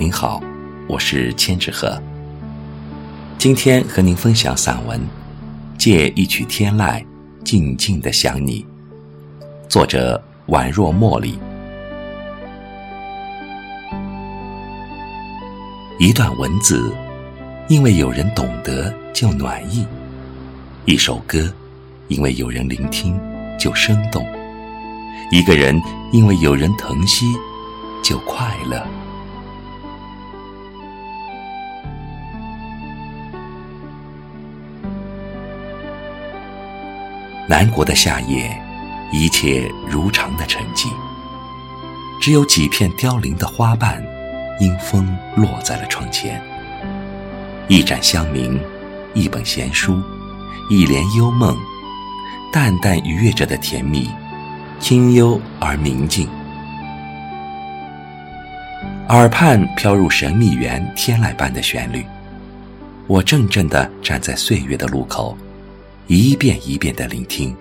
您好，我是千纸鹤。今天和您分享散文《借一曲天籁，静静的想你》，作者宛若茉莉。一段文字，因为有人懂得就暖意；一首歌，因为有人聆听就生动；一个人，因为有人疼惜就快乐。南国的夏夜，一切如常的沉寂，只有几片凋零的花瓣，因风落在了窗前。一盏香茗，一本闲书，一帘幽梦，淡淡愉悦着的甜蜜，清幽而明净。耳畔飘入神秘园天籁般的旋律，我怔怔地站在岁月的路口。一遍一遍的聆听，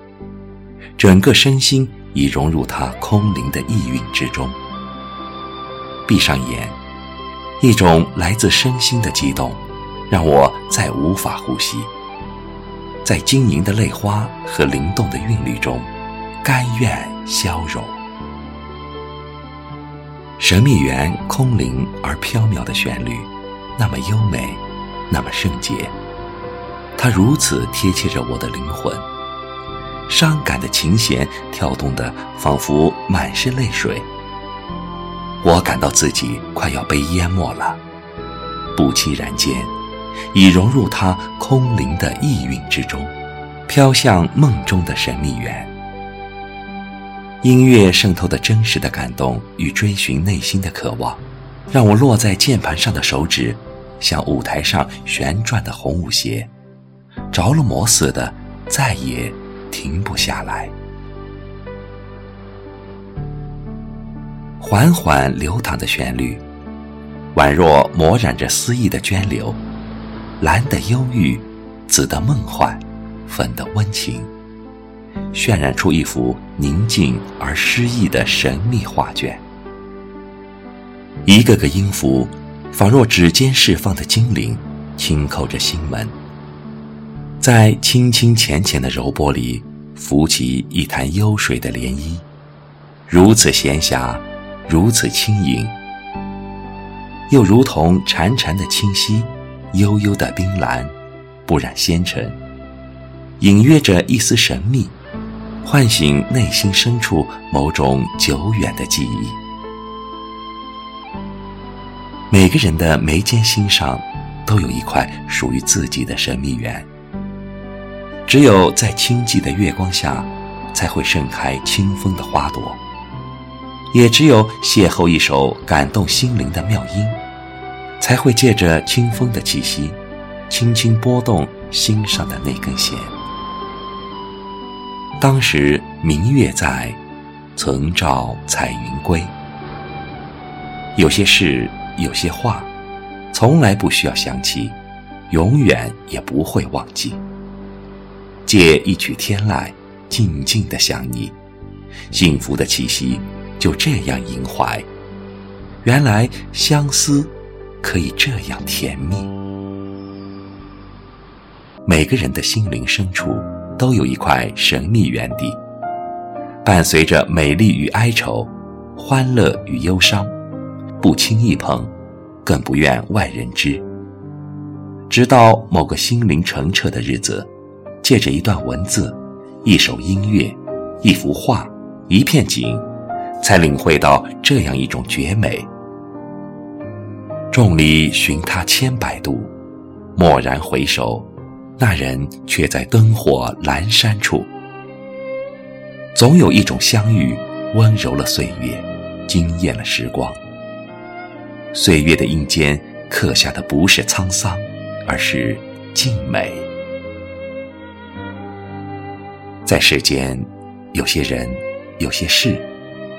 整个身心已融入它空灵的意蕴之中。闭上眼，一种来自身心的激动，让我再无法呼吸。在晶莹的泪花和灵动的韵律中，甘愿消融。神秘园空灵而飘渺的旋律，那么优美，那么圣洁。它如此贴切着我的灵魂，伤感的琴弦跳动的仿佛满是泪水。我感到自己快要被淹没了，不期然间，已融入它空灵的意蕴之中，飘向梦中的神秘园。音乐渗透的真实的感动与追寻内心的渴望，让我落在键盘上的手指，像舞台上旋转的红舞鞋。着了魔似的，再也停不下来。缓缓流淌的旋律，宛若抹染着诗意的涓流，蓝的忧郁，紫的梦幻，粉的温情，渲染出一幅宁静而诗意的神秘画卷。一个个音符，仿若指尖释放的精灵，轻叩着心门。在清清浅浅的柔波里，浮起一潭幽水的涟漪，如此闲暇，如此轻盈，又如同潺潺的清溪，悠悠的冰蓝，不染纤尘，隐约着一丝神秘，唤醒内心深处某种久远的记忆。每个人的眉间心上，都有一块属于自己的神秘园。只有在清寂的月光下，才会盛开清风的花朵；也只有邂逅一首感动心灵的妙音，才会借着清风的气息，轻轻拨动心上的那根弦。当时明月在，曾照彩云归。有些事，有些话，从来不需要想起，永远也不会忘记。借一曲天籁，静静的想你，幸福的气息就这样萦怀。原来相思可以这样甜蜜。每个人的心灵深处都有一块神秘园地，伴随着美丽与哀愁，欢乐与忧伤，不轻易碰，更不愿外人知。直到某个心灵澄澈的日子。借着一段文字、一首音乐、一幅画、一片景，才领会到这样一种绝美。众里寻他千百度，蓦然回首，那人却在灯火阑珊处。总有一种相遇，温柔了岁月，惊艳了时光。岁月的印间刻下的不是沧桑，而是静美。在世间，有些人，有些事，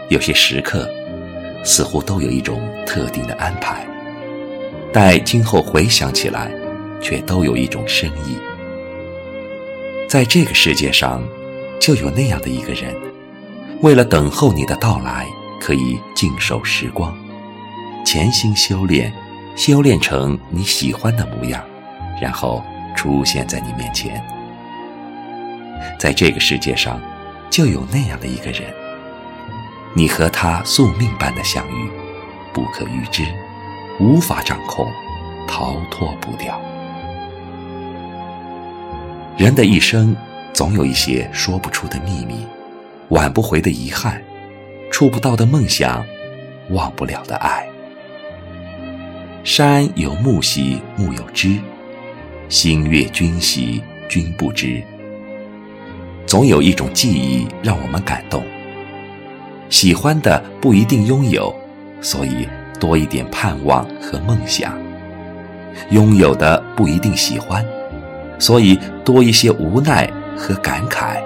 有些时刻，似乎都有一种特定的安排。待今后回想起来，却都有一种深意。在这个世界上，就有那样的一个人，为了等候你的到来，可以静守时光，潜心修炼，修炼成你喜欢的模样，然后出现在你面前。在这个世界上，就有那样的一个人，你和他宿命般的相遇，不可预知，无法掌控，逃脱不掉。人的一生，总有一些说不出的秘密，挽不回的遗憾，触不到的梦想，忘不了的爱。山有木兮木有枝，星月君兮君不知。总有一种记忆让我们感动。喜欢的不一定拥有，所以多一点盼望和梦想；拥有的不一定喜欢，所以多一些无奈和感慨。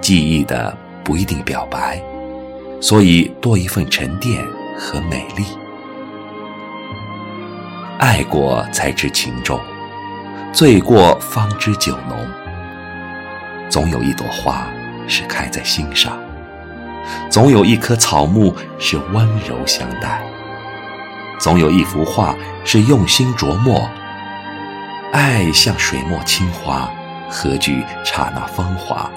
记忆的不一定表白，所以多一份沉淀和美丽。爱过才知情重，醉过方知酒浓。总有一朵花是开在心上，总有一棵草木是温柔相待，总有一幅画是用心琢磨。爱像水墨青花，何惧刹那芳华？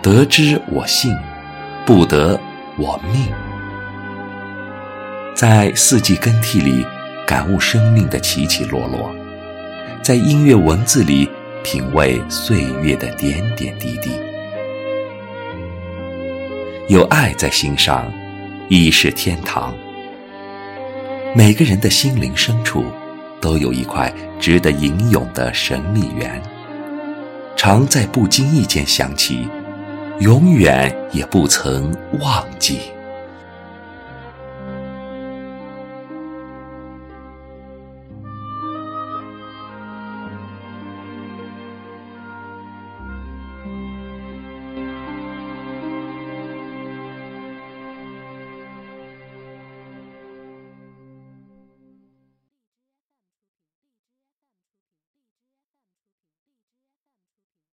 得之我幸，不得我命。在四季更替里。感悟生命的起起落落，在音乐文字里品味岁月的点点滴滴。有爱在心上，已是天堂。每个人的心灵深处，都有一块值得吟咏的神秘园，常在不经意间想起，永远也不曾忘记。